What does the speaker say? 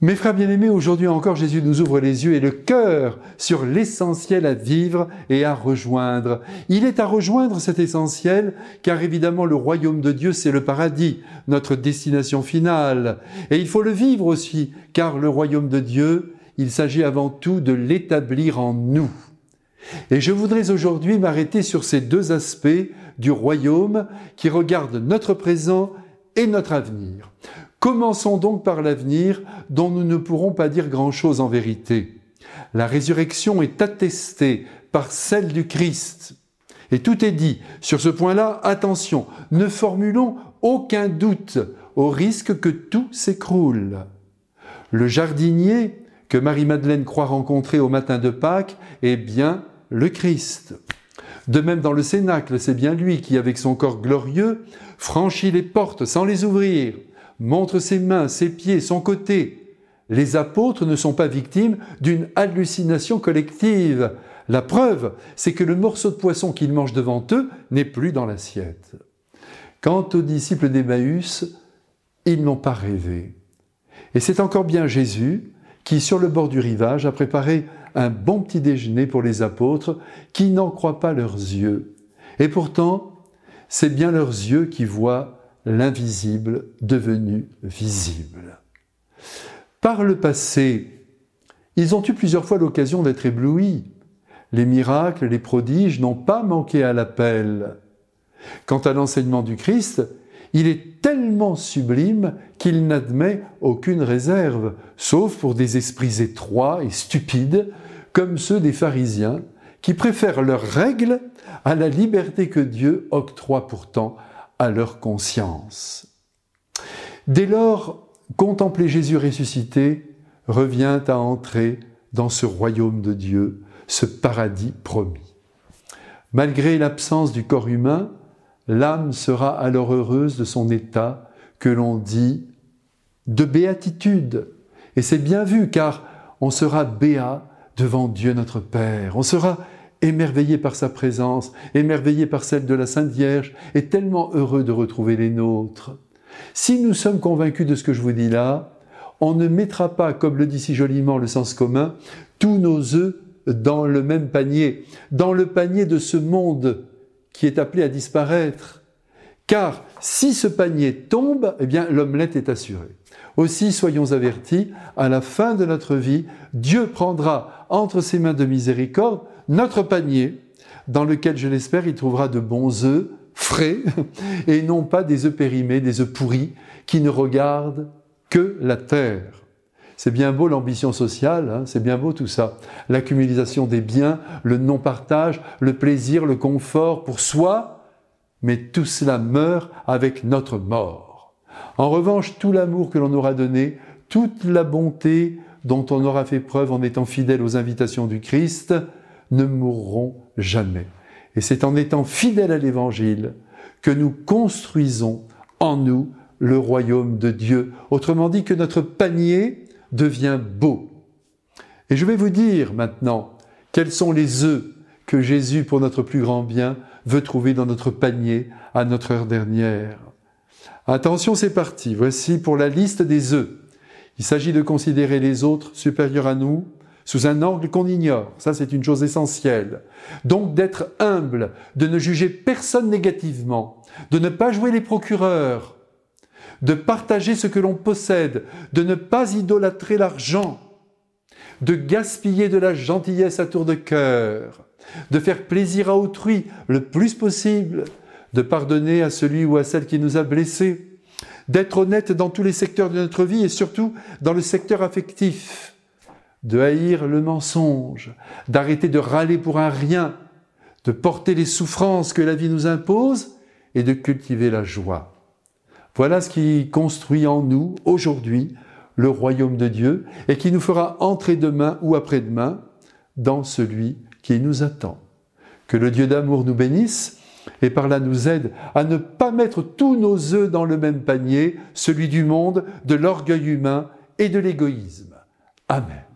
Mes frères bien-aimés, aujourd'hui encore, Jésus nous ouvre les yeux et le cœur sur l'essentiel à vivre et à rejoindre. Il est à rejoindre cet essentiel, car évidemment le royaume de Dieu, c'est le paradis, notre destination finale. Et il faut le vivre aussi, car le royaume de Dieu, il s'agit avant tout de l'établir en nous. Et je voudrais aujourd'hui m'arrêter sur ces deux aspects du royaume qui regardent notre présent et notre avenir. Commençons donc par l'avenir dont nous ne pourrons pas dire grand-chose en vérité. La résurrection est attestée par celle du Christ. Et tout est dit. Sur ce point-là, attention, ne formulons aucun doute au risque que tout s'écroule. Le jardinier que Marie-Madeleine croit rencontrer au matin de Pâques est bien le Christ. De même dans le Cénacle, c'est bien lui qui, avec son corps glorieux, franchit les portes sans les ouvrir, montre ses mains, ses pieds, son côté. Les apôtres ne sont pas victimes d'une hallucination collective. La preuve, c'est que le morceau de poisson qu'ils mangent devant eux n'est plus dans l'assiette. Quant aux disciples d'Emmaüs, ils n'ont pas rêvé. Et c'est encore bien Jésus qui, sur le bord du rivage, a préparé un bon petit déjeuner pour les apôtres qui n'en croient pas leurs yeux. Et pourtant, c'est bien leurs yeux qui voient l'invisible devenu visible. Par le passé, ils ont eu plusieurs fois l'occasion d'être éblouis. Les miracles, les prodiges n'ont pas manqué à l'appel. Quant à l'enseignement du Christ, il est tellement sublime qu'il n'admet aucune réserve, sauf pour des esprits étroits et stupides, comme ceux des pharisiens, qui préfèrent leurs règles à la liberté que Dieu octroie pourtant à leur conscience. Dès lors, contempler Jésus ressuscité revient à entrer dans ce royaume de Dieu, ce paradis promis. Malgré l'absence du corps humain, l'âme sera alors heureuse de son état que l'on dit de béatitude. Et c'est bien vu car on sera béat devant Dieu notre Père. On sera émerveillé par sa présence, émerveillé par celle de la Sainte Vierge, et tellement heureux de retrouver les nôtres. Si nous sommes convaincus de ce que je vous dis là, on ne mettra pas, comme le dit si joliment le sens commun, tous nos œufs dans le même panier, dans le panier de ce monde qui est appelé à disparaître. Car si ce panier tombe, eh bien l'omelette est assurée. Aussi soyons avertis, à la fin de notre vie, Dieu prendra entre ses mains de miséricorde notre panier, dans lequel, je l'espère, il trouvera de bons œufs frais et non pas des œufs périmés, des œufs pourris qui ne regardent que la terre. C'est bien beau l'ambition sociale, hein, c'est bien beau tout ça. L'accumulation des biens, le non-partage, le plaisir, le confort pour soi, mais tout cela meurt avec notre mort. En revanche, tout l'amour que l'on aura donné, toute la bonté dont on aura fait preuve en étant fidèle aux invitations du Christ, ne mourront jamais. Et c'est en étant fidèles à l'Évangile que nous construisons en nous le royaume de Dieu. Autrement dit, que notre panier devient beau. Et je vais vous dire maintenant quels sont les œufs que Jésus, pour notre plus grand bien, veut trouver dans notre panier à notre heure dernière. Attention, c'est parti. Voici pour la liste des œufs. Il s'agit de considérer les autres supérieurs à nous, sous un angle qu'on ignore. Ça, c'est une chose essentielle. Donc d'être humble, de ne juger personne négativement, de ne pas jouer les procureurs, de partager ce que l'on possède, de ne pas idolâtrer l'argent, de gaspiller de la gentillesse à tour de cœur, de faire plaisir à autrui le plus possible, de pardonner à celui ou à celle qui nous a blessés, d'être honnête dans tous les secteurs de notre vie et surtout dans le secteur affectif, de haïr le mensonge, d'arrêter de râler pour un rien, de porter les souffrances que la vie nous impose et de cultiver la joie. Voilà ce qui construit en nous aujourd'hui le royaume de Dieu et qui nous fera entrer demain ou après-demain dans celui qui nous attend. Que le Dieu d'amour nous bénisse et par là nous aide à ne pas mettre tous nos œufs dans le même panier, celui du monde, de l'orgueil humain et de l'égoïsme. Amen.